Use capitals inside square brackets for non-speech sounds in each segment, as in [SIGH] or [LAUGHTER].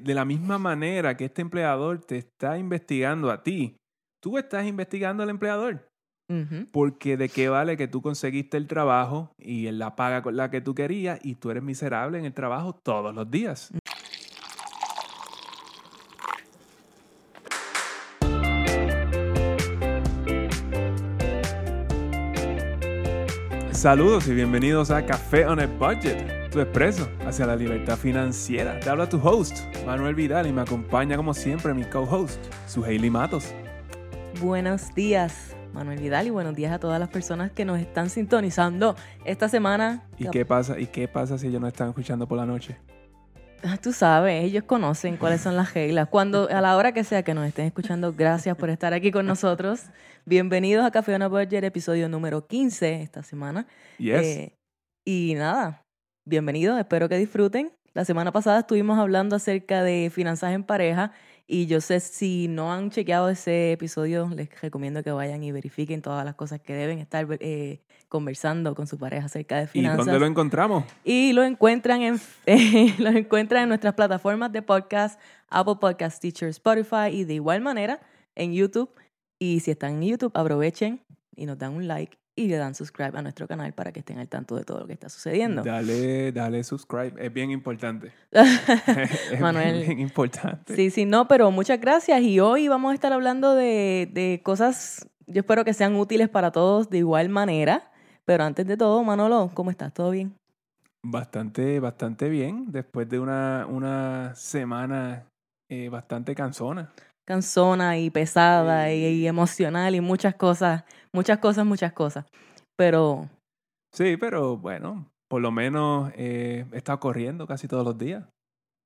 De la misma manera que este empleador te está investigando a ti, tú estás investigando al empleador. Porque de qué vale que tú conseguiste el trabajo y en la paga con la que tú querías y tú eres miserable en el trabajo todos los días. Saludos y bienvenidos a Café on a Budget, tu expreso hacia la libertad financiera. Te habla tu host, Manuel Vidal, y me acompaña como siempre mi co-host, su Hailey Matos. Buenos días, Manuel Vidal, y buenos días a todas las personas que nos están sintonizando esta semana. ¿Y qué pasa? ¿Y qué pasa si ellos no están escuchando por la noche? Ah, Tú sabes, ellos conocen cuáles son las reglas. Cuando, a la hora que sea que nos estén escuchando, gracias por estar aquí con nosotros. Bienvenidos a Café on a Budget, episodio número 15 esta semana. Yes. Eh, y nada, bienvenidos, espero que disfruten. La semana pasada estuvimos hablando acerca de finanzas en pareja y yo sé si no han chequeado ese episodio, les recomiendo que vayan y verifiquen todas las cosas que deben estar eh, conversando con su pareja acerca de ¿Y finanzas. dónde lo encontramos? Y lo encuentran en, [LAUGHS] lo encuentran en nuestras plataformas de podcast, Apple Podcast, Teacher, Spotify y de igual manera en YouTube. Y si están en YouTube, aprovechen y nos dan un like y le dan subscribe a nuestro canal para que estén al tanto de todo lo que está sucediendo. Dale, dale subscribe. Es bien importante. [LAUGHS] [LAUGHS] es Manuel. bien importante. Sí, sí, no, pero muchas gracias. Y hoy vamos a estar hablando de, de cosas, yo espero que sean útiles para todos de igual manera. Pero antes de todo, Manolo, ¿cómo estás? ¿Todo bien? Bastante, bastante bien. Después de una, una semana eh, bastante cansona. Cansona y pesada y, emocional y muchas cosas, muchas cosas, muchas cosas. Pero Sí, pero bueno, por lo menos eh, he estado corriendo casi todos los días.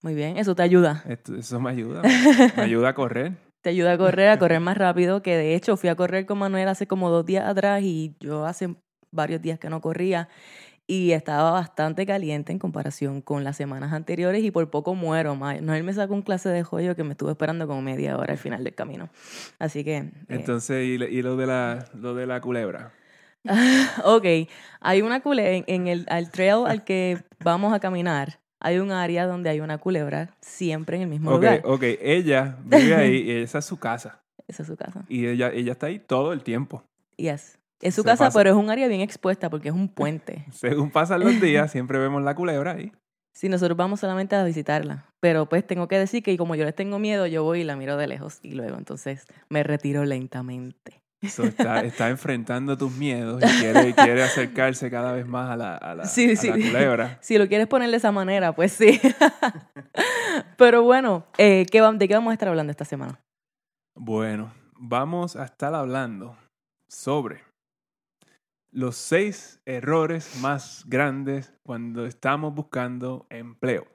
muy bien, eso te ayuda. Esto- eso me ayuda. [LAUGHS] Me ayuda a correr. Te ayuda a correr, a correr [LAUGHS] más rápido, que de hecho fui a correr con Manuel hace como dos días atrás y yo hace varios días que no corría y estaba bastante caliente en comparación con las semanas anteriores y por poco muero. Manuel me sacó un clase de joyo que me estuvo esperando como media hora al final del camino. Así que... eh, Entonces, y, y lo de la, lo de la culebra. [LAUGHS] Ok, hay una culebra en, en el al trail al que vamos a caminar. Hay un área donde hay una culebra siempre en el mismo Ok, lugar. ok. Ella vive ahí y [LAUGHS] esa es su casa. Esa es su casa. Y ella, ella está ahí todo el tiempo. Yes. Es su casa, pasa. pero es un área bien expuesta porque es un puente. [LAUGHS] Según pasan los días, [LAUGHS] siempre vemos la culebra ahí. Si nosotros vamos solamente a visitarla. Pero pues tengo que decir que como yo les tengo miedo, yo voy y la miro de lejos y luego entonces me retiro lentamente. So, está, [LAUGHS] está enfrentando tus miedos y quiere, quiere acercarse cada vez más a la, a la, Sí, a sí. la culebra. Si lo quieres poner de esa manera, pues sí. pero bueno, eh, ¿qué va- ¿de qué vamos a estar hablando esta semana? Bueno, vamos a estar hablando sobre los seis errores más grandes cuando estamos buscando empleo.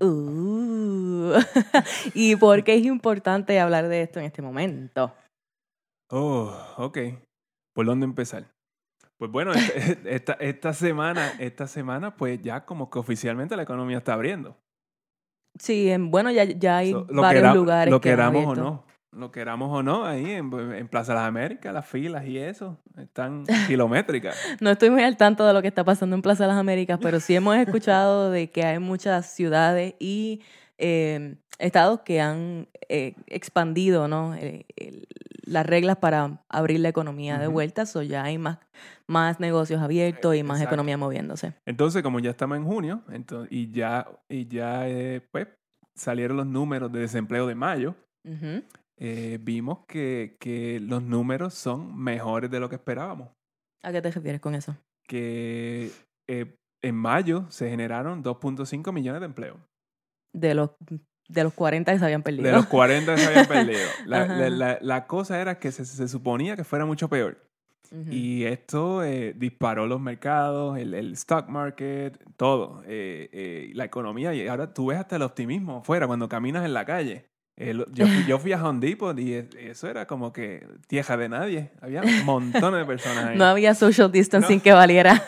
Uh. [LAUGHS] ¿Y por qué es importante hablar de esto en este momento? Oh, ok. ¿Por dónde empezar? Pues bueno, esta, [LAUGHS] [LAUGHS] esta, esta semana, esta semana, pues ya como que oficialmente la economía está abriendo. Sí, en- bueno, ya, ya hay So, varios quera- lugares Lo que queramos o no. Lo queramos o no, ahí en, en Plaza de las Américas, las filas y eso, están [LAUGHS] kilométricas. No estoy muy al tanto de lo que está pasando en Plaza de las Américas, pero sí hemos escuchado [LAUGHS] de que hay muchas ciudades y eh, estados que han eh, expandido ¿no? Eh, las reglas para abrir la economía de vuelta, o ya hay más, más negocios abiertos y más Exacto. economía moviéndose. Entonces, como ya estamos en junio, entonces, y ya, y ya eh, pues, salieron los números de desempleo de mayo. Eh, vimos que, que los números son mejores de lo que esperábamos. ¿A qué te refieres con eso? Que eh, en mayo se generaron 2.5 millones de empleos. De los, de los 40 que se habían perdido. De los 40 que se habían perdido. [LAUGHS] La, la- la- la cosa era que se, se suponía que fuera mucho peor. Y esto eh, disparó los mercados, el, el stock market, todo, la economía. Y ahora tú ves hasta el optimismo afuera cuando caminas en la calle. El- yo, fui, yo fui a Home Depot y es- eso era como que tierra de nadie. Había montones de personas ahí. No había social distancing No. que valiera.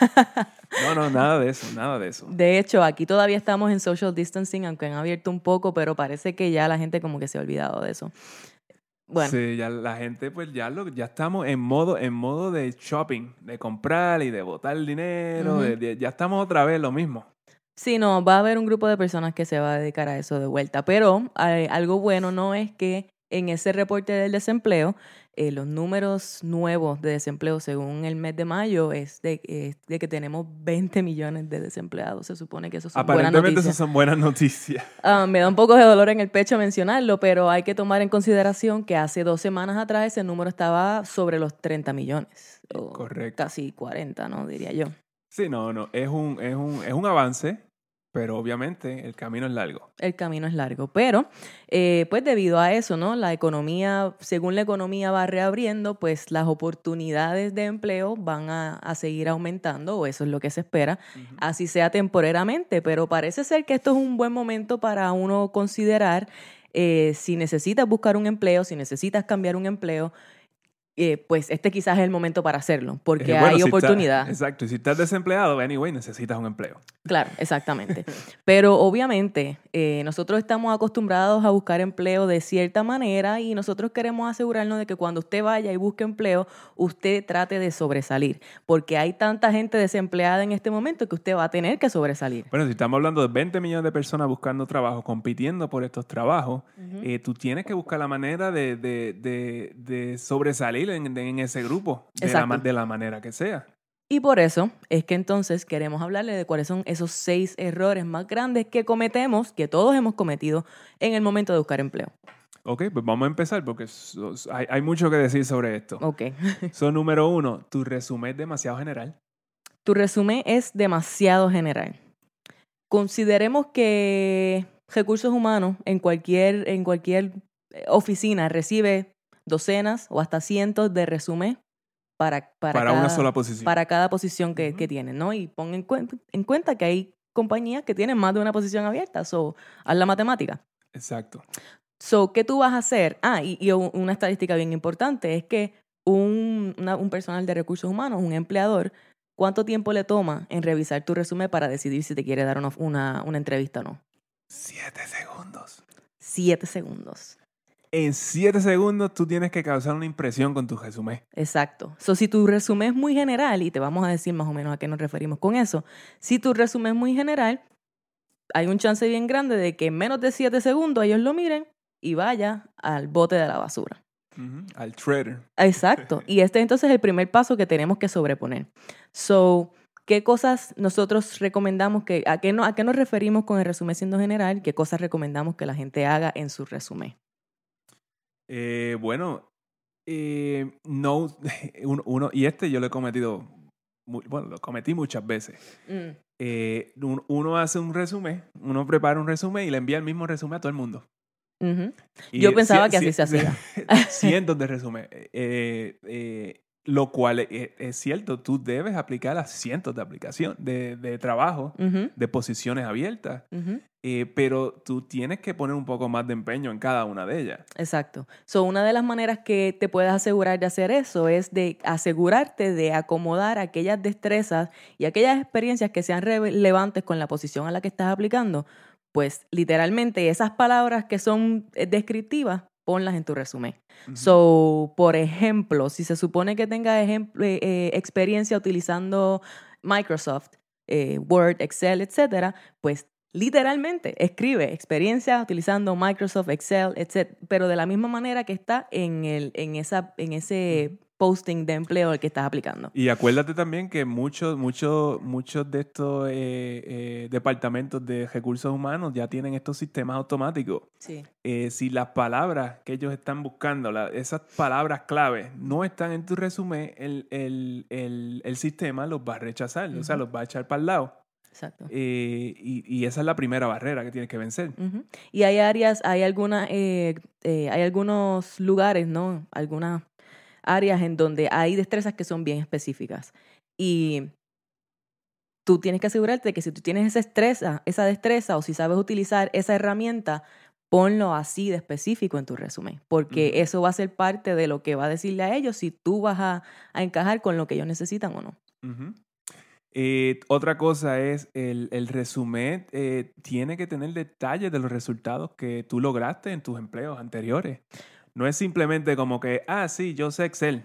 No, no, nada de eso, nada de eso. De hecho, aquí todavía estamos en social distancing, aunque han abierto un poco, pero parece que ya la gente como que se ha olvidado de eso. Bueno, Sí, ya la gente, pues ya lo, ya estamos en modo, en modo de shopping, de comprar y de botar el dinero, Ujú. de- de- ya estamos otra vez lo mismo. Sí, no, va a haber un grupo de personas que se va a dedicar a eso de vuelta, pero eh, algo bueno no es que en ese reporte del desempleo, eh, los números nuevos de desempleo según el mes de mayo es de, de, que tenemos 20 millones de desempleados. Se supone que eso son buenas noticias. esas son buenas noticias. Ah, me da un poco de dolor en el pecho mencionarlo, pero hay que tomar en consideración que hace dos semanas atrás ese número estaba sobre los 30 millones. Correcto. Casi 40, ¿no? Diría yo. Sí, no, no. Es un, es un, es un avance pero obviamente el camino es largo. El camino es largo, pero eh, pues debido a eso, ¿no? La economía, según la economía va reabriendo, pues las oportunidades de empleo van a, seguir aumentando, o eso es lo que se espera, así sea temporariamente, pero parece ser que esto es un buen momento para uno considerar eh, si necesitas buscar un empleo, si necesitas cambiar un empleo, eh, pues este quizás es el momento para hacerlo, porque hay oportunidad. exacto, y si estás desempleado, anyway, necesitas un empleo. Claro, exactamente. [LAUGHS] Pero obviamente eh, nosotros estamos acostumbrados a buscar empleo de cierta manera y nosotros queremos asegurarnos de que cuando usted vaya y busque empleo, usted trate de sobresalir, porque hay tanta gente desempleada en este momento que usted va a tener que sobresalir. Bueno, si estamos hablando de 20 millones de personas buscando trabajo, compitiendo por estos trabajos, eh, tú tienes que buscar la manera de, de, de sobresalir en, ese grupo, de la, de la manera que sea. Y por eso es que entonces queremos hablarle de cuáles son esos seis errores más grandes que cometemos, que todos hemos cometido en el momento de buscar empleo. Ok, pues vamos a empezar porque hay, hay mucho que decir sobre esto. Ok. [LAUGHS] Son número uno, tu resumen es demasiado general. Tu resumen es demasiado general. Consideremos que recursos humanos en cualquier, en cualquier eh, oficina recibe docenas o hasta cientos de resumen para, para, para cada, una sola posición. Para cada posición que, que tienen, ¿no? Y pon en, cuenta, en cuenta que hay compañías que tienen más de una posición abierta, so, haz la matemática. Exacto. So, ¿qué tú vas a hacer? Ah, y, y una estadística bien importante es que un, un personal de recursos humanos, un empleador, ¿cuánto tiempo le toma en revisar tu resumen para decidir si te quiere dar una, una, una entrevista o no? Siete segundos. Siete segundos en siete segundos tú tienes que causar una impresión con tu resumen. Exacto. So, si tu resumen es muy general, y te vamos a decir más o menos a qué nos referimos con eso, si tu resumen es muy general, hay un chance bien grande de que en menos de siete segundos ellos lo miren y vaya al bote de la basura. Al trader. Exacto. [LAUGHS] Y este entonces es el primer paso que tenemos que sobreponer. So, ¿qué cosas nosotros recomendamos que, a qué, no, a qué nos referimos con el resumen siendo general? ¿Qué cosas recomendamos que la gente haga en su resumen? Eh, bueno, eh, no, [LAUGHS] uno, y este yo lo he cometido, bueno, lo cometí muchas veces. Mm. Eh, uno hace un resumen, uno prepara un resumen y le envía el mismo resumen a todo el mundo. Yo pensaba que así se hacía. [LAUGHS] cientos de resumen. Lo cual e, es, cierto, tú debes aplicar a cientos de aplicaciones, de, de trabajo, de posiciones abiertas, eh, pero tú tienes que poner un poco más de empeño en cada una de ellas. Exacto. So, una de las maneras que te puedes asegurar de hacer eso es de asegurarte de acomodar aquellas destrezas y aquellas experiencias que sean relevantes con la posición a la que estás aplicando. Pues literalmente esas palabras que son eh, descriptivas, ponlas en tu resumen. So, por ejemplo, si se supone que tenga eh, eh, experiencia utilizando Microsoft, eh, Word, Excel, etcétera, pues literalmente escribe experiencia utilizando Microsoft, Excel, etcétera, pero de la misma manera que está en, el, en, esa, en ese posting de empleo al que estás aplicando. Y acuérdate también que muchos, muchos, muchos de estos eh, eh, departamentos de recursos humanos ya tienen estos sistemas automáticos. Sí. Eh, si las palabras que ellos están buscando, esas palabras clave, no están en tu resumen, el, el, el, el sistema los va a rechazar, o sea, los va a echar para el lado. Exacto. y, y, esa es la primera barrera que tienes que vencer. Y hay áreas, hay algunas, hay algunos lugares, ¿no? Algunas áreas en donde hay destrezas que son bien específicas. Y tú tienes que asegurarte de que si tú tienes esa destreza, esa destreza o si sabes utilizar esa herramienta, ponlo así de específico en tu resumen, porque eso va a ser parte de lo que va a decirle a ellos si tú vas a, encajar con lo que ellos necesitan o no. Eh, otra cosa es, el, el resumen eh, tiene que tener detalles de los resultados que tú lograste en tus empleos anteriores. No es simplemente como que, ah, sí, yo sé Excel.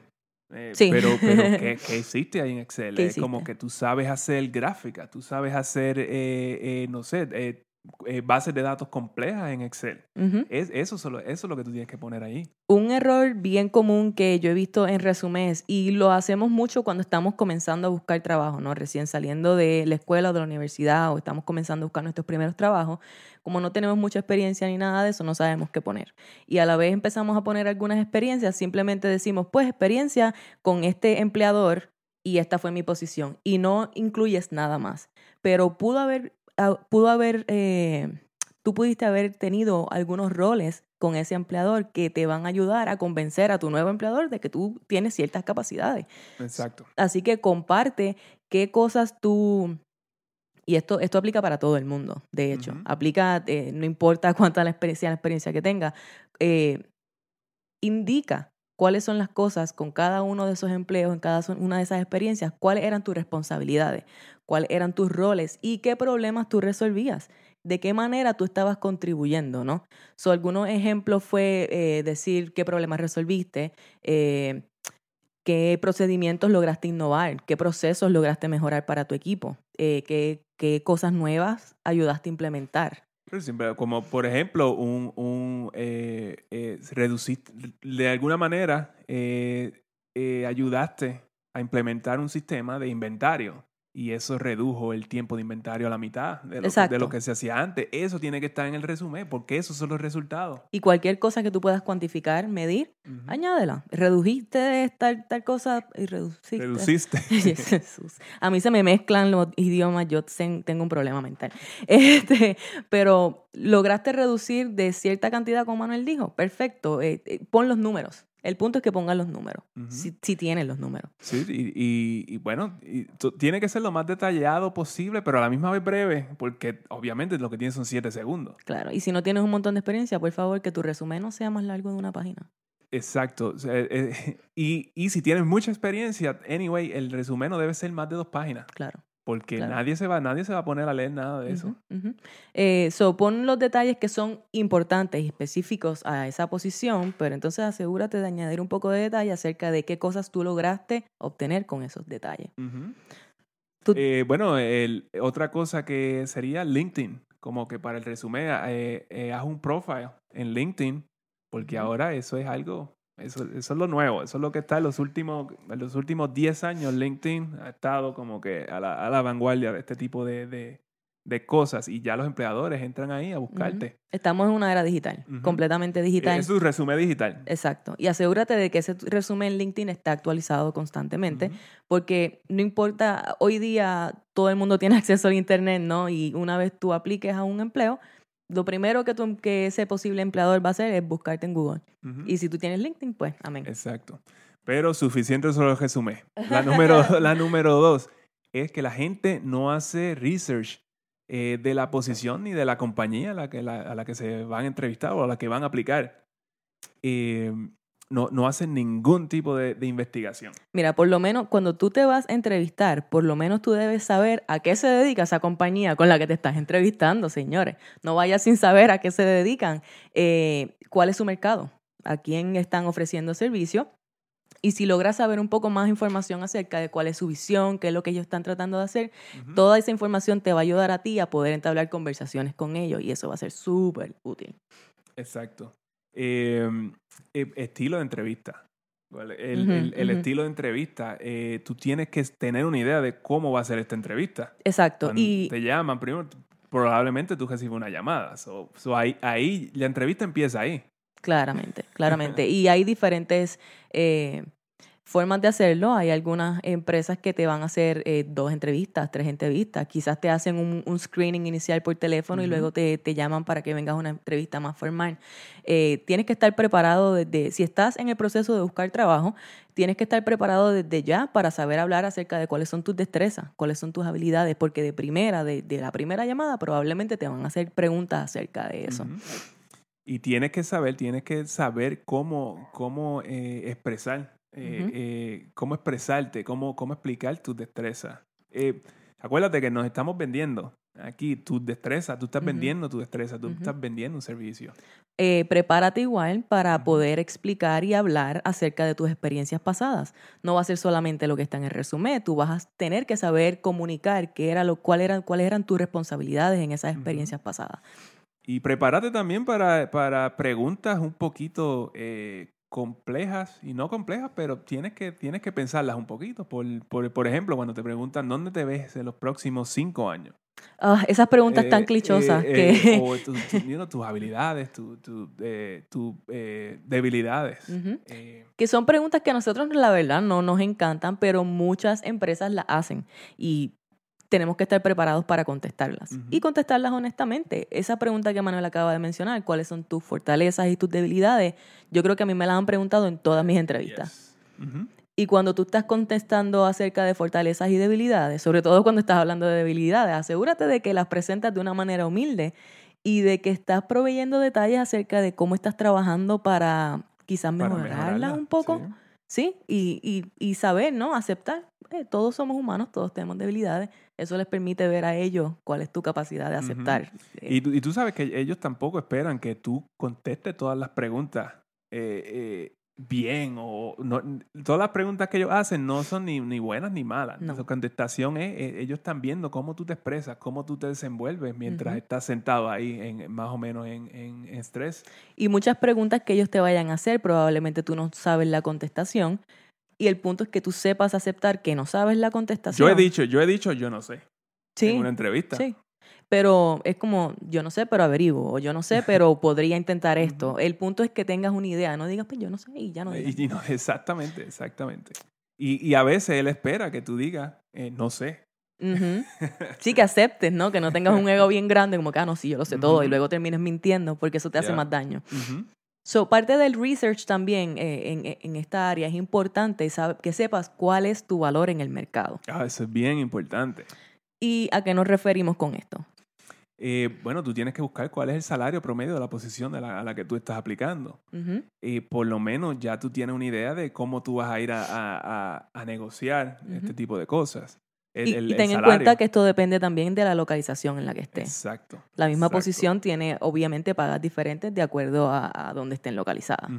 Eh, Sí. Pero, pero [LAUGHS] ¿qué, qué existe ahí en Excel? ¿Qué Es como que tú sabes hacer gráficas, tú sabes hacer, eh, eh, no sé, eh, bases de datos complejas en Excel. Es, eso, solo, eso es lo que tú tienes que poner ahí. Un error bien común que yo he visto en resumés y lo hacemos mucho cuando estamos comenzando a buscar trabajo, ¿no? Recién saliendo de la escuela o de la universidad o estamos comenzando a buscar nuestros primeros trabajos, como no tenemos mucha experiencia ni nada de eso, no sabemos qué poner. Y a la vez empezamos a poner algunas experiencias, simplemente decimos, pues experiencia con este empleador y esta fue mi posición y no incluyes nada más. Pero pudo haber, pudo haber, eh, tú pudiste haber tenido algunos roles con ese empleador que te van a ayudar a convencer a tu nuevo empleador de que tú tienes ciertas capacidades. Exacto. Así que comparte qué cosas tú... Y esto, esto aplica para todo el mundo, de hecho. Aplica, eh, no importa [LAUGHS] cuánta la experiencia, la experiencia que tenga. eh, indica cuáles son las cosas con cada uno de esos empleos, en cada una de esas experiencias, cuáles eran tus responsabilidades, cuáles eran tus roles y qué problemas tú resolvías, de qué manera tú estabas contribuyendo, ¿no? So, algunos ejemplos fue eh, decir qué problemas resolviste, eh, qué procedimientos lograste innovar, qué procesos lograste mejorar para tu equipo, eh, qué, qué cosas nuevas ayudaste a implementar. Siempre, como por ejemplo, un, un reduciste, de alguna manera, ayudaste a implementar un sistema de inventario y eso redujo el tiempo de inventario a la mitad de lo, que, de Exacto. lo que se hacía antes. Eso tiene que estar en el resumen porque esos son los resultados. Y cualquier cosa que tú puedas cuantificar, medir, añádela. Redujiste tal, tal cosa y reduciste. Reduciste. [LAUGHS] Jesús. A mí se me mezclan los idiomas, yo ten- tengo un problema mental. [LAUGHS] Este, pero lograste reducir de cierta cantidad, como Manuel dijo. Perfecto. eh, eh, pon los números. El punto es que pongan los números. Si, si tienes los números. Sí, y, y- y bueno, y tiene que ser lo más detallado posible, pero a la misma vez breve, porque obviamente lo que tienes son siete segundos. Claro. Y si no tienes un montón de experiencia, por favor, que tu resumen no sea más largo de una página. Exacto. Eh, [LAUGHS] y, y si tienes mucha experiencia, anyway, el resumen no debe ser más de dos páginas, Claro. Porque Claro. nadie, se va, nadie se va a poner a leer nada de eso. Eh, so, pon los detalles que son importantes y específicos a esa posición, pero entonces asegúrate de añadir un poco de detalle acerca de qué cosas tú lograste obtener con esos detalles. Tú- Eh, bueno, el- otra cosa que sería LinkedIn, como que para el resumen, eh, haz un profile en LinkedIn, porque ahora eso es algo, eso, eso es lo nuevo, eso es lo que está en los últimos, en los últimos 10 años, LinkedIn ha estado como que a la, a la vanguardia de este tipo de, de- de cosas y ya los empleadores entran ahí a buscarte. Estamos en una era digital, completamente digital. Es tu resumen digital. Exacto. Y asegúrate de que ese resumen en LinkedIn está actualizado constantemente, porque no importa, hoy día todo el mundo tiene [LAUGHS] acceso al Internet, ¿no? Y una vez tú apliques a un empleo, lo primero que, tu- que ese posible empleador va a hacer es buscarte en Google. Ujú. Y si tú tienes LinkedIn, pues amén. Exacto. Pero suficiente solo el resumen. [LAUGHS] La número, la número dos es que la gente no hace research eh, de la posición ni de la compañía a la que, la- a la que se van a entrevistar o a la que van a aplicar. Eh, no, no hacen ningún tipo de, de investigación. Mira, por lo menos cuando tú te vas a entrevistar, por lo menos tú debes saber a qué se dedica esa compañía con la que te estás entrevistando, señores. No vayas sin saber a qué se dedican, eh, cuál es su mercado, a quién están ofreciendo servicio. Y si logras saber un poco más información acerca de cuál es su visión, qué es lo que ellos están tratando de hacer, toda esa información te va a ayudar a ti a poder entablar conversaciones con ellos y eso va a ser súper útil. Exacto. Eh, eh, estilo de entrevista. El, estilo de entrevista, eh, tú tienes que tener una idea de cómo va a ser esta entrevista. Exacto. Cuando Y te llaman, primero, probablemente tú recibes una llamada. So, so ahí, ahí, la entrevista empieza ahí. Claramente, claramente. [LAUGHS] y hay diferentes eh, formas de hacerlo. Hay algunas empresas que te van a hacer eh, dos entrevistas, tres entrevistas. Quizás te hacen un, un screening inicial por teléfono y luego te, te llaman para que vengas a una entrevista más formal. Eh, tienes que estar preparado desde, si estás en el proceso de buscar trabajo, tienes que estar preparado desde ya para saber hablar acerca de cuáles son tus destrezas, cuáles son tus habilidades, porque de primera, de, de la primera llamada, probablemente te van a hacer preguntas acerca de eso. Y tienes que saber, tienes que saber cómo, cómo eh, expresar, eh, eh, cómo expresarte, cómo, cómo explicar tus destrezas. Eh, acuérdate que nos estamos vendiendo. Aquí, tu destreza, tú estás vendiendo tu destreza, tú estás vendiendo un servicio. Eh, prepárate igual para poder explicar y hablar acerca de tus experiencias pasadas. No va a ser solamente lo que está en el resumen, tú vas a tener que saber comunicar qué era lo, cuál eran, cuáles eran tus responsabilidades en esas experiencias pasadas. Y prepárate también para, para preguntas un poquito eh, complejas y no complejas, pero tienes que, tienes que pensarlas un poquito. Por, por, por ejemplo, cuando te preguntan dónde te ves en los próximos cinco años. Ah, esas preguntas tan eh, clichosas eh, que... Eh, o [LAUGHS] tus habilidades, tus debilidades. que son preguntas que a nosotros la verdad no nos encantan, pero muchas empresas las hacen y tenemos que estar preparados para contestarlas. Y contestarlas honestamente. Esa pregunta que Manuel acaba de mencionar, cuáles son tus fortalezas y tus debilidades, yo creo que a mí me la han preguntado en todas mis entrevistas. Y cuando tú estás contestando acerca de fortalezas y debilidades, sobre todo cuando estás hablando de debilidades, asegúrate de que las presentas de una manera humilde y de que estás proveyendo detalles acerca de cómo estás trabajando para quizás mejorarlas un poco. Sí, Y, y, saber, ¿no? Aceptar. Eh, todos somos humanos, todos tenemos debilidades. Eso les permite ver a ellos cuál es tu capacidad de aceptar. y, tú, y, tú, sabes que ellos tampoco esperan que tú contestes todas las preguntas eh, eh, bien o no, todas las preguntas que ellos hacen no son ni, ni buenas ni malas. No. Su contestación es, eh, ellos están viendo cómo tú te expresas, cómo tú te desenvuelves mientras estás sentado ahí en, más o menos en, en, estrés. Y muchas preguntas que ellos te vayan a hacer, probablemente tú no sabes la contestación. Y el punto es que tú sepas aceptar que no sabes la contestación. Yo he dicho, yo he dicho, yo no sé. Sí. En una entrevista. Sí pero es como, yo no sé, pero averiguo, o yo no sé, pero [LAUGHS] podría intentar esto. El punto es que tengas una idea, no digas, pues yo no sé, y ya no digas. Y, no, exactamente, exactamente. Y, y, a veces él espera que tú digas, eh, no sé. [LAUGHS] Sí, que aceptes, ¿no? Que no tengas un ego bien grande, como que, ah, no, sí, yo lo sé todo, y luego termines mintiendo, porque eso te hace más daño. So, parte del research también eh, en, en, esta área es importante que sepas cuál es tu valor en el mercado. Ah, eso es bien importante. ¿Y a qué nos referimos con esto? Eh, bueno, tú tienes que buscar cuál es el salario promedio de la posición de la, a la que tú estás aplicando. Y por lo menos ya tú tienes una idea de cómo tú vas a ir a, a, negociar este tipo de cosas. Y, ten en cuenta que esto depende también de la localización en la que estés. Exacto. La misma posición tiene obviamente pagas diferentes de acuerdo a, dónde estén localizadas.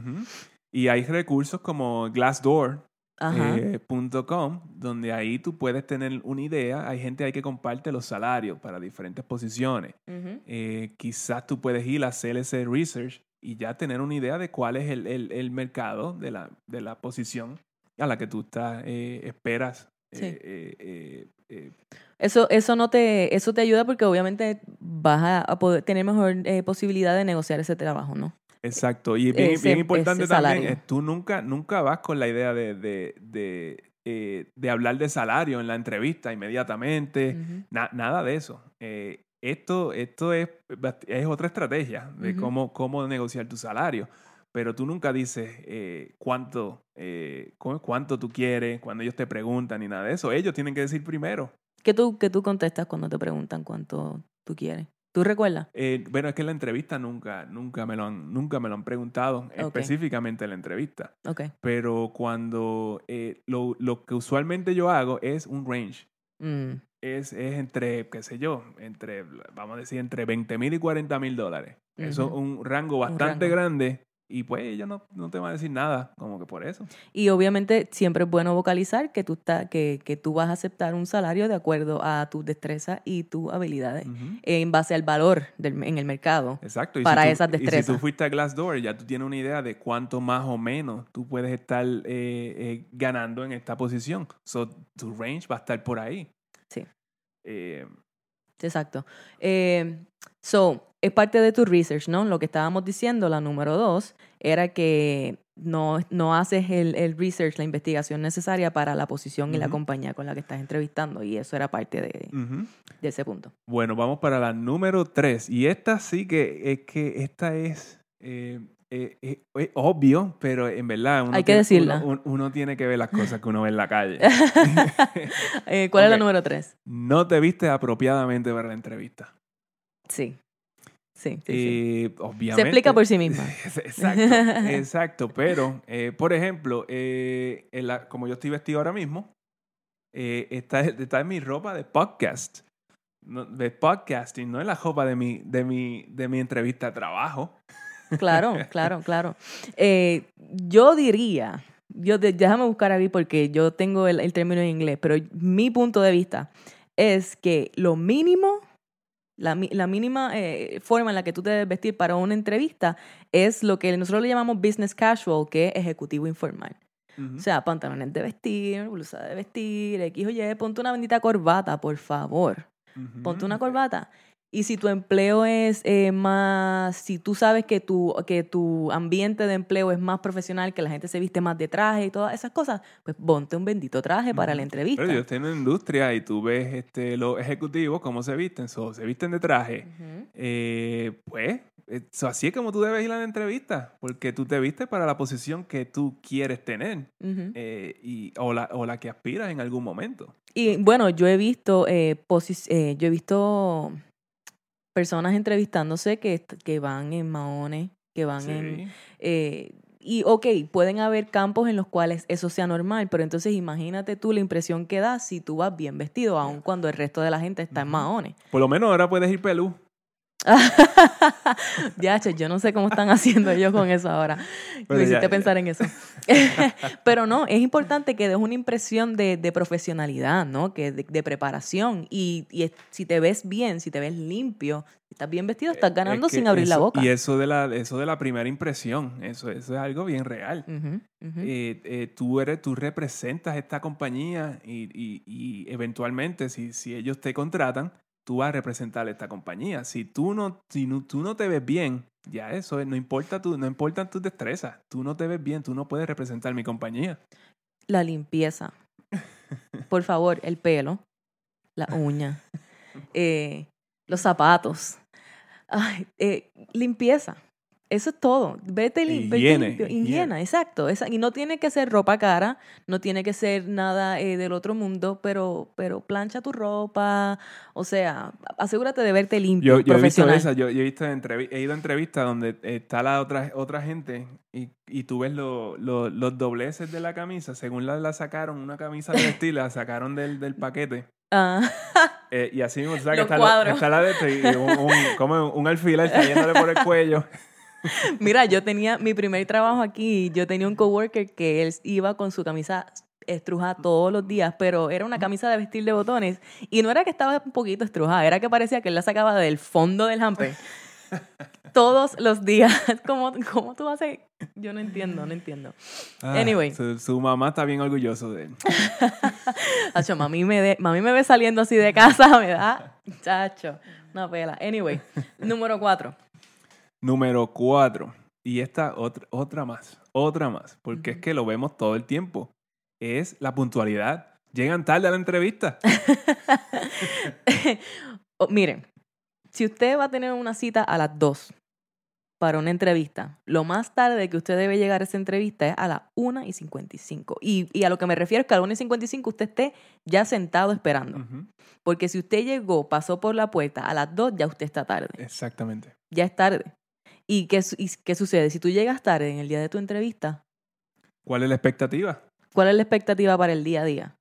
Y hay recursos como Glassdoor, eh, .com, donde ahí tú puedes tener una idea. Hay gente ahí que comparte los salarios para diferentes posiciones. Eh, quizás tú puedes ir a hacer ese research y ya tener una idea de cuál es el, el, el mercado de la, de la posición a la que tú estás, eh, esperas. Eso, eso, no te, eso te ayuda porque obviamente vas a, poder tener mejor posibilidad de negociar ese trabajo, ¿no? Exacto. Y bien, bien importante también, es, tú nunca, nunca vas con la idea de, de, de, eh, de hablar de salario en la entrevista inmediatamente. nada de eso. Eh, esto esto es, es otra estrategia de cómo, cómo negociar tu salario. Pero tú nunca dices eh, cuánto, cuánto tú quieres, cuando ellos te preguntan ni nada de eso. Ellos tienen que decir primero. ¿Qué tú, qué tú contestas cuando te preguntan cuánto tú quieres? ¿Tú recuerdas? Eh, bueno, es que en la entrevista nunca, nunca, me, lo han, nunca me lo han preguntado, específicamente en la entrevista. Okay. Pero cuando eh, lo, lo, que usualmente yo hago es un range. Mm. Es, es entre, qué sé yo, entre, vamos a decir, entre 20 mil y 40 mil dólares. Eso es un rango bastante grande y pues ella no, no, te va a decir nada, como que por eso. Y obviamente siempre es bueno vocalizar que tú, está, que, que tú vas a aceptar un salario de acuerdo a tus destrezas y tus habilidades, en base al valor del, en el mercado. Exacto. para esas destrezas. Y si tú fuiste a Glassdoor, ya tú tienes una idea de cuánto más o menos tú puedes estar eh, eh, ganando en esta posición. So, tu range va a estar por ahí. Sí. Eh, Exacto. So, es parte de tu research, ¿no? Lo que estábamos diciendo, la número dos, era que no, no haces el, el research, la investigación necesaria para la posición y la compañía con la que estás entrevistando. Y eso era parte de, de ese punto. Bueno, vamos para la número tres. Y esta sí que es que esta es eh, eh, eh, obvio, pero en verdad uno, Hay que tiene, Uno, tiene que ver las cosas que uno ve en la calle. [LAUGHS] ¿Cuál es la número tres? No te viste apropiadamente para la entrevista. Sí. Sí, sí, Obviamente. Se explica por sí misma. [LAUGHS] exacto, exacto. Pero, eh, por ejemplo, eh, como yo estoy vestido ahora mismo, eh, está, está en mi ropa de podcast. no, de podcasting, no es la jopa de mi, de mi, de mi entrevista de trabajo. Claro, [LAUGHS] claro, claro. Eh, yo diría, yo déjame buscar aquí porque yo tengo el, el término en inglés, pero mi punto de vista es que lo mínimo la, la, mínima eh, forma en la que tú te debes vestir para una entrevista es lo que nosotros le llamamos business casual, que es ejecutivo informal. O sea, pantalones de vestir, blusa de vestir, X o Y, ponte una bendita corbata, por favor. Ponte una corbata. Y si tu empleo es eh, más, si tú sabes que tu, que tu ambiente de empleo es más profesional, que la gente se viste más de traje y todas esas cosas, pues ponte un bendito traje para la entrevista. Pero yo estoy en la industria y tú ves este, los ejecutivos cómo se visten, se visten de traje. Eh, pues así es como tú debes ir a la entrevista, porque tú te vistes para la posición que tú quieres tener eh, y, o, la, o la que aspiras en algún momento. Y bueno, yo he visto, eh, yo he visto personas entrevistándose que, que van en maones, que van en... Eh, y ok, pueden haber campos en los cuales eso sea normal, pero entonces imagínate tú la impresión que da si tú vas bien vestido, aun cuando el resto de la gente está en maones. Por lo menos ahora puedes ir pelú. [LAUGHS] ya, yo no sé cómo están haciendo ellos con eso ahora. Me hiciste pensar en eso. [LAUGHS] Pero no, es importante que des una impresión de, profesionalidad, ¿no? Que de, preparación. Y, si te ves bien, si te ves limpio, si estás bien vestido, estás ganando sin abrir la boca. Y eso de la, eso de la primera impresión, eso, eso es algo bien real. Eh, eh, tú, eres, tú representas esta compañía y, y eventualmente, si, si ellos te contratan, tú vas a representar esta compañía. Si tú no, si tú no te ves bien, ya eso, no importa tu, no importan tus destrezas. Tú no te ves bien, tú no puedes representar mi compañía. La limpieza. Por favor, el pelo, la uña, [LAUGHS] eh, los zapatos. Ay, eh, limpieza. Eso es todo. Vete, higiene, limpio. Higiene, exacto. y no tiene que ser ropa cara, no tiene que ser nada eh, del otro mundo, pero, pero plancha tu ropa. O sea, asegúrate de verte limpio. Yo, yo he visto esa, yo, he, visto he ido a entrevistas donde está la otra, otra gente y, y tú ves los dobleces de la camisa. Según la, la sacaron, una camisa de estilo, la sacaron del, del paquete. [LAUGHS] Eh, y así, o sea, que está, está, la de y un, como un alfiler saliéndole por el cuello. [LAUGHS] [LAUGHS] Mira, yo tenía mi primer trabajo aquí, yo tenía un coworker que él iba con su camisa estrujada todos los días, pero era una camisa de vestir de botones y no era que estaba un poquito estrujada, era que parecía que él la sacaba del fondo del hamper. [LAUGHS] todos los días. [LAUGHS] ¿Cómo, ¿Cómo, tú haces? Yo no entiendo, no entiendo. Ah, anyway. Su, mamá está bien orgulloso de él. Chacho, mami me, mami me ve saliendo así de casa, me da, chacho, una pela. Anyway, número cuatro. Número cuatro. Y esta otra, otra más, otra más, porque es que lo vemos todo el tiempo. Es la puntualidad. Llegan tarde a la entrevista. [LAUGHS] Oh, miren, si usted va a tener una cita a las 2 para una entrevista, lo más tarde que usted debe llegar a esa entrevista es a las 1 y 55. Y, y a lo que me refiero es que a las 1 y 55 usted esté ya sentado esperando. Porque si usted llegó, pasó por la puerta a las 2, ya usted está tarde. Exactamente. Ya es tarde. ¿Y qué, qué sucede? Si tú llegas tarde en el día de tu entrevista. ¿Cuál es la expectativa? ¿Cuál es la expectativa para el día a día?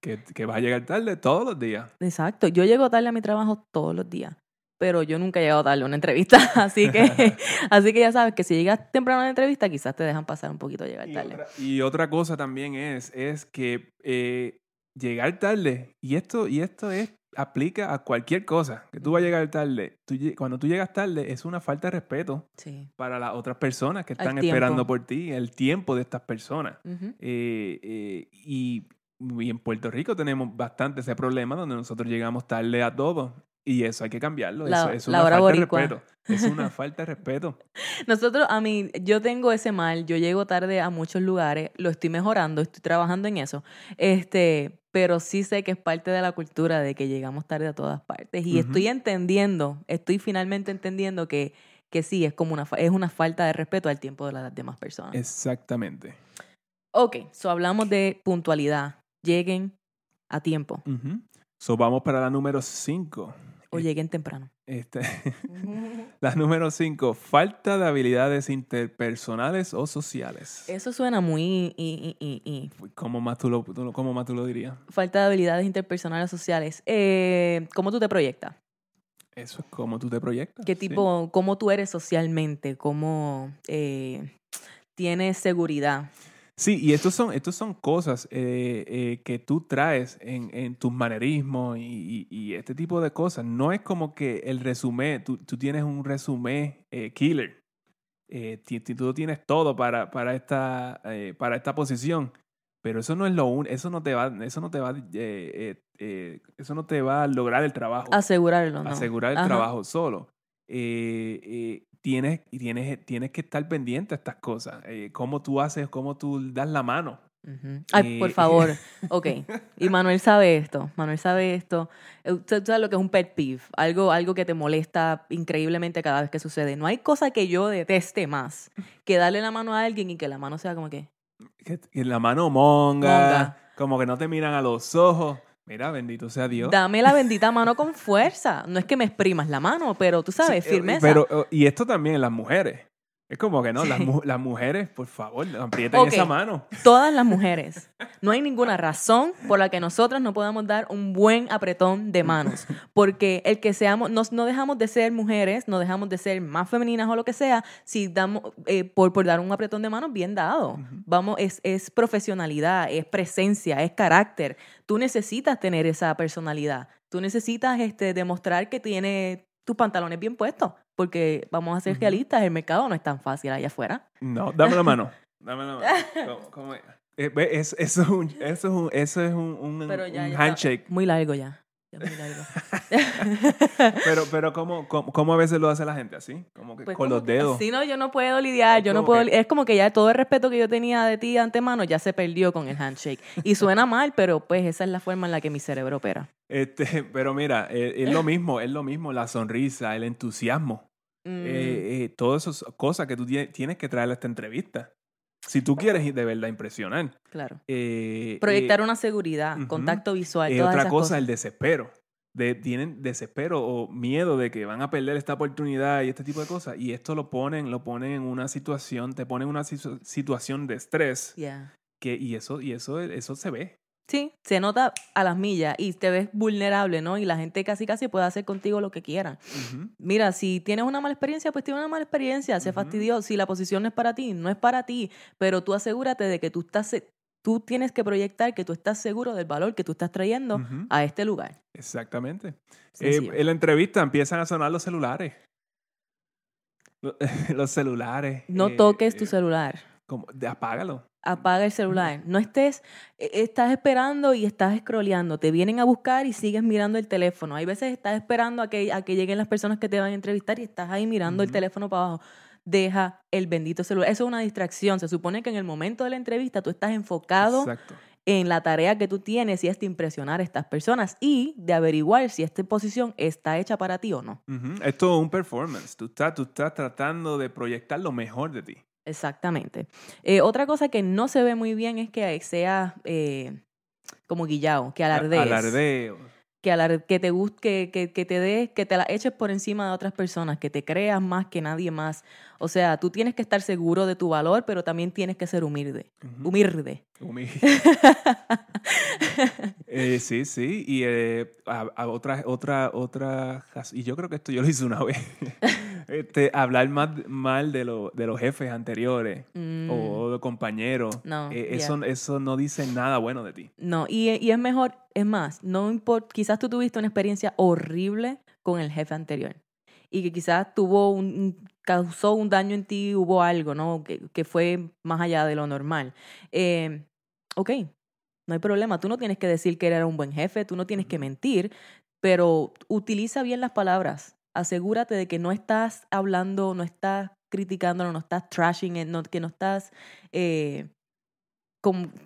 Que, que vas a llegar tarde todos los días. Exacto. Yo llego tarde a mi trabajo todos los días pero yo nunca he llegado tarde a una entrevista, [LAUGHS] así que, [LAUGHS] así que ya sabes que si llegas temprano a una entrevista, quizás te dejan pasar un poquito a llegar tarde. Y otra, cosa también es, es que eh, llegar tarde, y esto, y esto es aplica a cualquier cosa. Que tú vas a llegar tarde. cuando tú llegas tarde es una falta de respeto para las otras personas que están esperando por ti, el tiempo de estas personas. Eh, eh, y, en Puerto Rico tenemos bastante ese problema donde nosotros llegamos tarde a todo. Y eso hay que cambiarlo. eso es una falta de respeto. Es [LAUGHS] una falta de respeto. Nosotros, a mí, yo tengo ese mal. Yo llego tarde a muchos lugares. Lo estoy mejorando. Estoy trabajando en eso. Este, pero sí sé que es parte de la cultura de que llegamos tarde a todas partes. Y estoy entendiendo, estoy finalmente entendiendo que, que sí, es como una, es una falta de respeto al tiempo de las demás personas. Exactamente. Ok, so hablamos de puntualidad. Lleguen a tiempo. So vamos para la número 5. O lleguen temprano. Este, la [LAUGHS] número cinco, falta de habilidades interpersonales o sociales. Eso suena muy... y- y- y- y. ¿Cómo más tú lo, cómo más tú lo dirías? Falta de habilidades interpersonales o sociales. Eh, ¿Cómo tú te proyectas? Eso es cómo tú te proyectas. ¿Qué sí. tipo, cómo tú eres socialmente? ¿Cómo eh, tienes seguridad? Sí, y estos son, estos son cosas eh, eh, que tú traes en, en tus manerismos y, y- y este tipo de cosas. No es como que el resumen, tú, tú tienes un resumen eh, killer. Eh, tú tienes todo para, para, esta, eh, para esta posición. Pero eso no es lo único, eso no te va, eso no te va, eh, eso no te va a lograr el trabajo Asegurarlo, ¿no? asegurar el Ajá. trabajo solo. Eh, eh, tienes, y tienes, tienes que estar pendiente a estas cosas. Eh, cómo tú haces, cómo tú das la mano. Ay, por Eh, [LAUGHS] favor. Ok. Y Manuel sabe esto. Manuel sabe esto. Eh, Usted sabe lo que es un pet peeve. Algo, algo que te molesta increíblemente cada vez que sucede. No hay cosa que yo deteste más que darle la mano a alguien y que la mano sea como que... Que, que la mano monga, Monga. como que no te miran a los ojos. Mira, bendito sea Dios. Dame la bendita mano con fuerza. No es que me exprimas la mano, pero tú sabes, Sí, eh, firmeza. Pero, eh, y esto también en las mujeres. Es como que no, las, Sí. mu- las mujeres, por favor, aprieten esa mano. Todas las mujeres. No hay ninguna razón por la que nosotras no podamos dar un buen apretón de manos. Porque el que seamos, nos, no dejamos de ser mujeres, no dejamos de ser más femeninas o lo que sea, si damos, eh, por, por dar un apretón de manos bien dado. Vamos, es, es profesionalidad, es presencia, es carácter. Tú necesitas tener esa personalidad. Tú necesitas este, demostrar que tienes tus pantalones bien puestos. Porque vamos a ser realistas, el mercado no es tan fácil allá afuera. No, dame la mano. Dame la mano. [LAUGHS] ¿Cómo-? Eh, eso es un, eso es un, eso es un, un- handshake. Muy largo ya. Ya muy largo. Pero, pero ¿cómo, cómo, cómo a veces lo hace la gente así? Como que Pues con como los dedos. Sí, no, yo no puedo lidiar, Es yo no puedo. que- Es como que ya todo el respeto que yo tenía de ti de antemano ya se perdió con el handshake. Y suena [LAUGHS] mal, pero pues esa es la forma en la que mi cerebro opera. Este, [LAUGHS] pero mira, eh, es lo mismo, es lo mismo la sonrisa, el entusiasmo. Mm, Eh, eh, todas esas cosas que tú tie- tienes que traer a esta entrevista. Si tú quieres de verdad impresionar. claro. Eh, Proyectar eh, una seguridad, contacto visual, eh, todas otra esas cosa, cosas. el desespero. De, tienen desespero o miedo de que van a perder esta oportunidad y este tipo de cosas. Y esto lo ponen, lo ponen en una situación, te ponen en una situ- situación de estrés. Yeah. Que, y eso, y eso, eso se ve. Sí, se nota a las millas y te ves vulnerable, ¿no? Y la gente casi casi puede hacer contigo lo que quiera. Mira, si tienes una mala experiencia, pues tienes una mala experiencia, se fastidió. Si la posición no es para ti, no es para ti, pero tú asegúrate de que tú estás, tú tienes que proyectar que tú estás seguro del valor que tú estás trayendo a este lugar. Exactamente. Eh, en la entrevista empiezan a sonar los celulares. Lo- [LAUGHS] Los celulares. no eh, toques tu eh, celular. apágalo. Apaga el celular. No estés, eh, estás esperando y estás scrolleando. Te vienen a buscar y sigues mirando el teléfono. Hay veces estás esperando a que, a que lleguen las personas que te van a entrevistar y estás ahí mirando el teléfono para abajo. Deja el bendito celular. Eso es una distracción. Se supone que en el momento de la entrevista tú estás enfocado Exacto. en la tarea que tú tienes y es de impresionar a estas personas y de averiguar si esta posición está hecha para ti o no. Ujú. Esto es un performance. Tú estás, tú estás tratando de proyectar lo mejor de ti. Exactamente. Eh, otra cosa que no se ve muy bien es que sea eh, como guillao, que alardees. Alardeo. Que, alar- que te guste, que, que, que te des, que te la eches por encima de otras personas, que te creas más que nadie más. O sea, tú tienes que estar seguro de tu valor, pero también tienes que ser humilde. Humilde. Humi- [LAUGHS] Eh, sí, sí. Y eh, a, a otra, otra, otra. Y yo creo que esto yo lo hice una vez. [LAUGHS] este, hablar más, mal de, lo- de los jefes anteriores Mm, o de compañeros. No, eh, yeah. eso, eso no dice nada bueno de ti. No, y, y es mejor, es más, no importa, quizás tú tuviste una experiencia horrible con el jefe anterior y que quizás tuvo un- causó un daño en ti, hubo algo, ¿no? Que, que fue más allá de lo normal. Eh, ok, no hay problema, tú no tienes que decir que era un buen jefe, tú no tienes que mentir, pero utiliza bien las palabras. Asegúrate de que no estás hablando, no estás criticándolo, no estás trashing, it, no- que no estás... eh,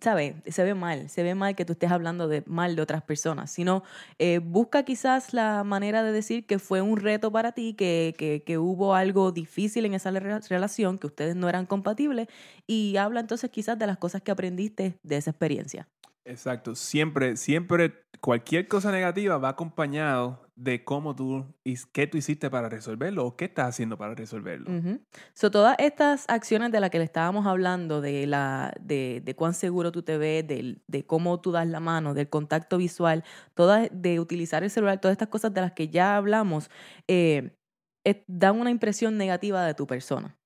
¿sabes? Se ve mal, se ve mal que tú estés hablando de mal de otras personas, sino eh, busca quizás la manera de decir que fue un reto para ti, que, que, que hubo algo difícil en esa re- relación, que ustedes no eran compatibles, y habla entonces quizás de las cosas que aprendiste de esa experiencia. Exacto. Siempre, siempre, cualquier cosa negativa va acompañado de cómo tú, qué tú hiciste para resolverlo o qué estás haciendo para resolverlo. Ujú. So, todas estas acciones de las que le estábamos hablando, de, la, de, de cuán seguro tú te ves, de, cómo tú das la mano, del contacto visual, todas, de utilizar el celular, todas estas cosas de las que ya hablamos, eh, dan una impresión negativa de tu persona.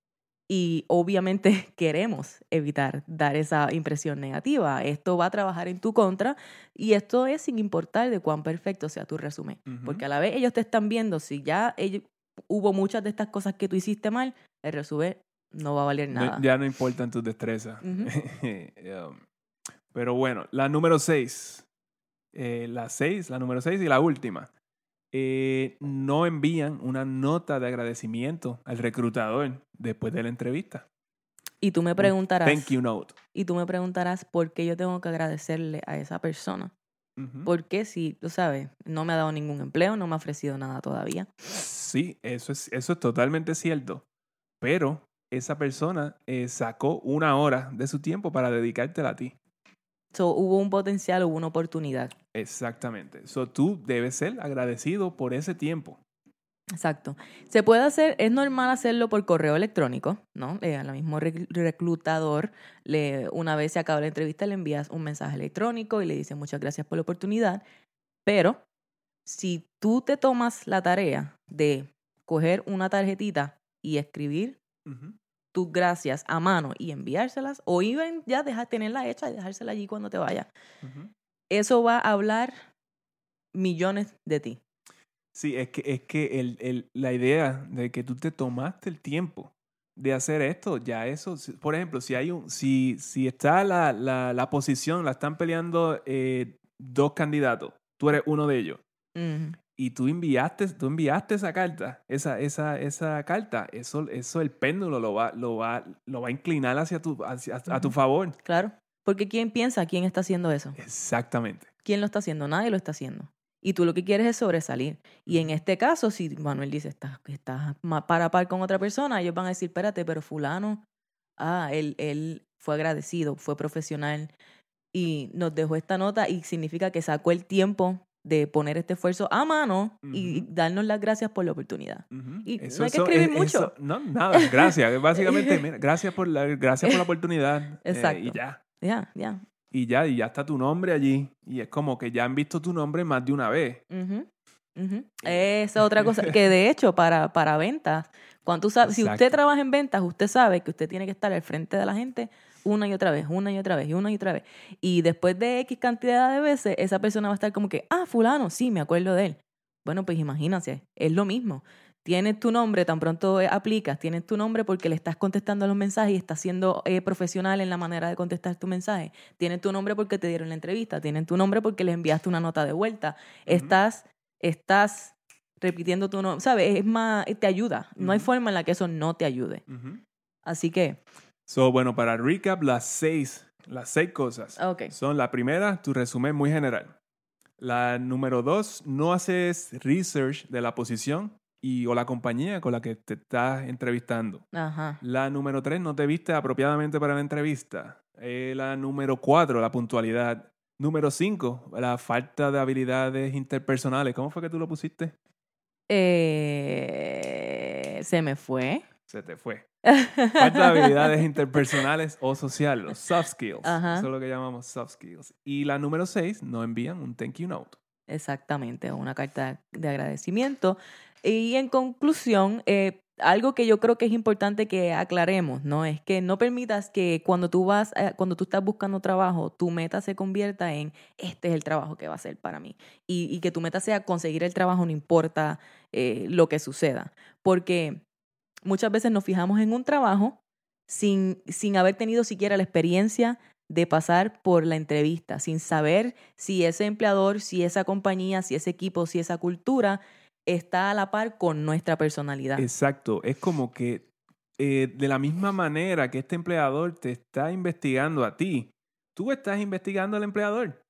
Y obviamente [LAUGHS] queremos evitar dar esa impresión negativa. Esto va a trabajar en tu contra y esto es sin importar de cuán perfecto sea tu resumen. Porque a la vez ellos te están viendo, si ya ellos, hubo muchas de estas cosas que tú hiciste mal, el resumen no va a valer No- nada. ya no importan tus destrezas. Um, [LAUGHS] pero bueno, la número 6. la 6, la número 6 y la última. Eh, no envían una nota de agradecimiento al reclutador después de la entrevista. Y tú me preguntarás, Thank you note. y tú me preguntarás por qué yo tengo que agradecerle a esa persona. Porque si, tú sabes, no me ha dado ningún empleo, no me ha ofrecido nada todavía. Sí, eso es, eso es totalmente cierto. Pero esa persona eh, sacó una hora de su tiempo para dedicártela a ti. So, hubo un potencial, hubo una oportunidad. Exactamente. So, tú debes ser agradecido por ese tiempo. Exacto. Se puede hacer, es normal hacerlo por correo electrónico, ¿no? Eh, al mismo rec- reclutador, le, una vez se acaba la entrevista, le envías un mensaje electrónico y le dices muchas gracias por la oportunidad. Pero si tú te tomas la tarea de coger una tarjetita y escribir Ujú. Tus gracias a mano y enviárselas, o even ya dejar tenerla hecha y dejársela allí cuando te vayas, Ujú. eso va a hablar millones de ti. Sí, es que, es que el, el- la idea de que tú te tomaste el tiempo de hacer esto, ya eso, por ejemplo, si hay un, si, si está la, la, la posición, la están peleando eh, dos candidatos, tú eres uno de ellos. Y tú enviaste, tú enviaste esa carta, esa, esa, esa carta, eso, eso el péndulo lo va, lo va, lo va a inclinar hacia tu, hacia, a tu favor. Claro. Porque ¿quién piensa quién está haciendo eso? Exactamente. ¿Quién lo está haciendo? Nadie lo está haciendo. Y tú lo que quieres es sobresalir. Y en este caso, si Manuel dice, estás, estás ma- par a par con otra persona, ellos van a decir, espérate, pero fulano, ah, él, él fue agradecido, fue profesional y nos dejó esta nota y significa que sacó el tiempo de poner este esfuerzo a mano y darnos las gracias por la oportunidad. Y no hay que escribir mucho. no, nada, gracias. [LAUGHS] Básicamente, mira, gracias por la, gracias por la oportunidad. eh, Exacto. y ya. Ya, ya. Y ya, y ya está tu nombre allí. Y es como que ya han visto tu nombre más de una vez. Esa es otra cosa que de [LAUGHS] hecho para, para ventas, cuando tú sabes, si usted trabaja en ventas, usted sabe que usted tiene que estar al frente de la gente una y otra vez, una y otra vez, y una y otra vez. Y después de X cantidad de veces, esa persona va a estar como que, ah, fulano, sí, me acuerdo de él. Bueno, pues imagínate, es lo mismo. Tienes tu nombre, tan pronto eh, aplicas, tienes tu nombre porque le estás contestando los mensajes y estás siendo eh, profesional en la manera de contestar tu mensaje. Tienes tu nombre porque te dieron la entrevista, tienes tu nombre porque les enviaste una nota de vuelta. Estás, estás repitiendo tu nombre, ¿sabes? Es más, te ayuda. No hay forma en la que eso no te ayude. Así que, So, bueno, para recap, las seis, las seis cosas. ok. Son la primera, tu resumen muy general. La número dos, no haces research de la posición y o la compañía con la que te estás entrevistando. Ajá. La número tres, no te viste apropiadamente para la entrevista. Eh, la número cuatro, la puntualidad. Número cinco, la falta de habilidades interpersonales. ¿Cómo fue que tú lo pusiste? Eh, se me fue. Se te fue. Falta de [LAUGHS] habilidades interpersonales o sociales, los soft skills. Ajá. Eso es lo que llamamos soft skills. Y la número seis, no envían un thank you note. Exactamente, una carta de agradecimiento. Y en conclusión, eh, algo que yo creo que es importante que aclaremos, ¿no? Es que no permitas que cuando tú vas, eh, cuando tú estás buscando trabajo, tu meta se convierta en este es el trabajo que va a ser para mí. Y, y que tu meta sea conseguir el trabajo, no importa eh, lo que suceda. Porque muchas veces nos fijamos en un trabajo sin, sin haber tenido siquiera la experiencia de pasar por la entrevista, sin saber si ese empleador, si esa compañía, si ese equipo, si esa cultura está a la par con nuestra personalidad. Exacto. Es como que eh, de la misma manera que este empleador te está investigando a ti, tú estás investigando al empleador.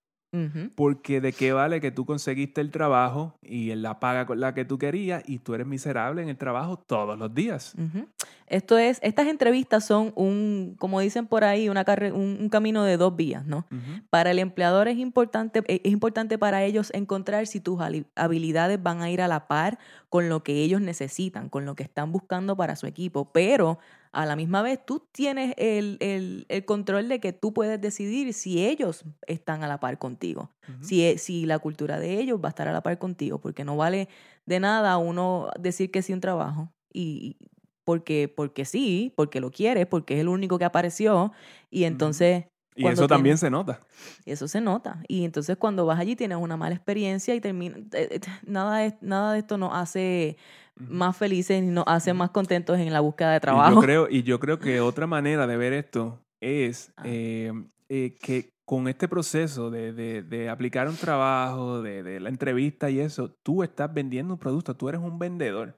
Porque de qué vale que tú conseguiste el trabajo y la paga con la que tú querías y tú eres miserable en el trabajo todos los días. Esto es, estas entrevistas son un, como dicen por ahí, una un, un, camino de dos vías, ¿no? Para el empleador es importante, e, es importante para ellos encontrar si tus habilidades van a ir a la par con lo que ellos necesitan, con lo que están buscando para su equipo, pero a la misma vez tú tienes el, el, el control de que tú puedes decidir si ellos están a la par contigo, si, e, si la cultura de ellos va a estar a la par contigo, porque no vale de nada uno decir que sí un trabajo y porque, porque sí, porque lo quiere, porque es el único que apareció. Y entonces. Y eso también se nota. Eso se nota. Y entonces cuando vas allí tienes una mala experiencia y termina. Eh, eh, nada, de, nada de esto nos hace más felices y nos hace más contentos en la búsqueda de trabajo. Y yo [LAUGHS] creo, y yo creo que otra manera de ver esto es ah. eh, que con este proceso de, de, de aplicar un trabajo, de, de, la entrevista y eso, tú estás vendiendo un producto, tú eres un vendedor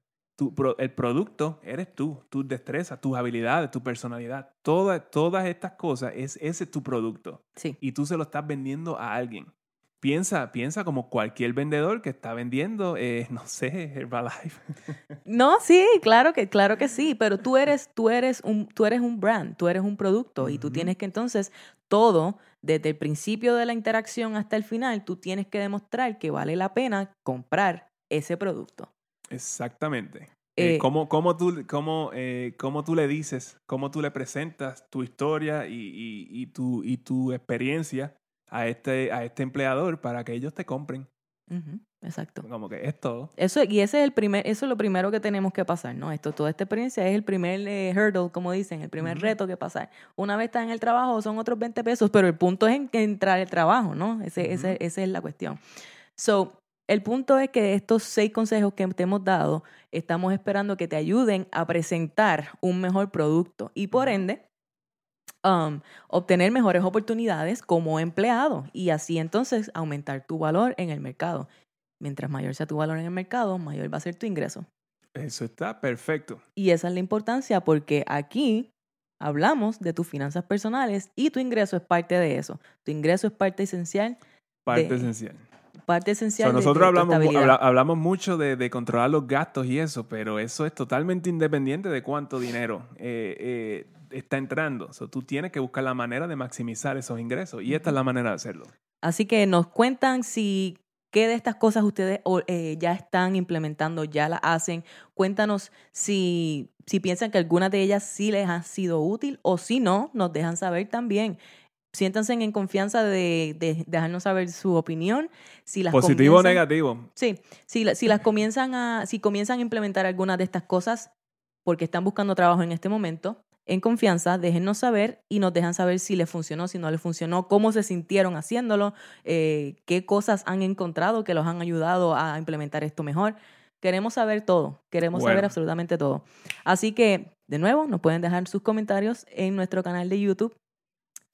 el producto eres tú, tus destrezas, tus habilidades, tu personalidad. Todas, todas estas cosas, es, ese es tu producto. Sí. Y tú se lo estás vendiendo a alguien. Piensa, piensa como cualquier vendedor que está vendiendo, eh, [LAUGHS] no sé, Herbalife. [LAUGHS] No, sí, claro que, claro que sí, pero tú eres, tú eres un, tú eres un brand, tú eres un producto y tú tienes que entonces todo, desde el principio de la interacción hasta el final, tú tienes que demostrar que vale la pena comprar ese producto. Exactamente. Eh, eh ¿cómo, cómo, tú, cómo, eh, ¿Cómo tú le dices, cómo tú le presentas tu historia y, y, y, tu, y tu experiencia a este, a este empleador para que ellos te compren? exacto. Como que es todo. Eso, y ese es el primer, eso es lo primero que tenemos que pasar, ¿no? Esto, toda esta experiencia es el primer eh, hurdle, como dicen, el primer reto que pasar. Una vez estás en el trabajo son otros 20 pesos, pero el punto es en entrar al trabajo, ¿no? Ese, ese, esa es la cuestión. So, el punto es que estos seis consejos que te hemos dado, estamos esperando que te ayuden a presentar un mejor producto y por ende um, obtener mejores oportunidades como empleado y así entonces aumentar tu valor en el mercado. Mientras mayor sea tu valor en el mercado, mayor va a ser tu ingreso. Eso está perfecto. Y esa es la importancia porque aquí hablamos de tus finanzas personales y tu ingreso es parte de eso. Tu ingreso es parte esencial. Parte esencial parte esencial. nosotros hablamos, hablamos mucho de, controlar los gastos y eso, pero eso es totalmente independiente de cuánto dinero eh, eh, está entrando. So, tú tienes que buscar la manera de maximizar esos ingresos y esta es la manera de hacerlo. Así que nos cuentan si qué de estas cosas ustedes eh, ya están implementando, ya las hacen. Cuéntanos si, si piensan que alguna de ellas sí les ha sido útil o si no, nos dejan saber también siéntanse en confianza de, dejarnos saber su opinión. Si las Positivo o negativo. Sí, si, si las comienzan a, si comienzan a implementar algunas de estas cosas porque están buscando trabajo en este momento, en confianza, déjennos saber y nos dejan saber si les funcionó, si no les funcionó, cómo se sintieron haciéndolo, eh, qué cosas han encontrado que los han ayudado a implementar esto mejor. Queremos saber todo, queremos saber absolutamente todo. Así que, de nuevo, nos pueden dejar sus comentarios en nuestro canal de YouTube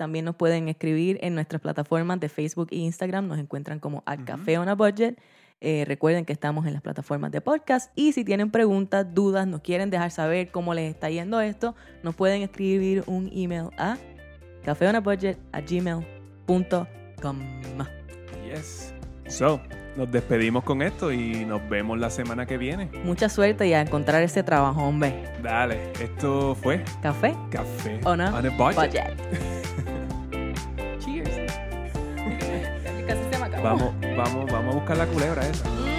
también nos pueden escribir en nuestras plataformas de Facebook e Instagram. Nos encuentran como al Café on a Budget. Eh, recuerden que estamos en las plataformas de podcast y si tienen preguntas, dudas, nos quieren dejar saber cómo les está yendo esto, nos pueden escribir un email a cafeonabudget@gmail.com. Yes. So, nos despedimos con esto y nos vemos la semana que viene. Mucha suerte y a encontrar ese trabajo, hombre. Dale, esto fue Café. Café. On a, budget. [LAUGHS] Vamos, vamos, vamos a buscar la culebra esa.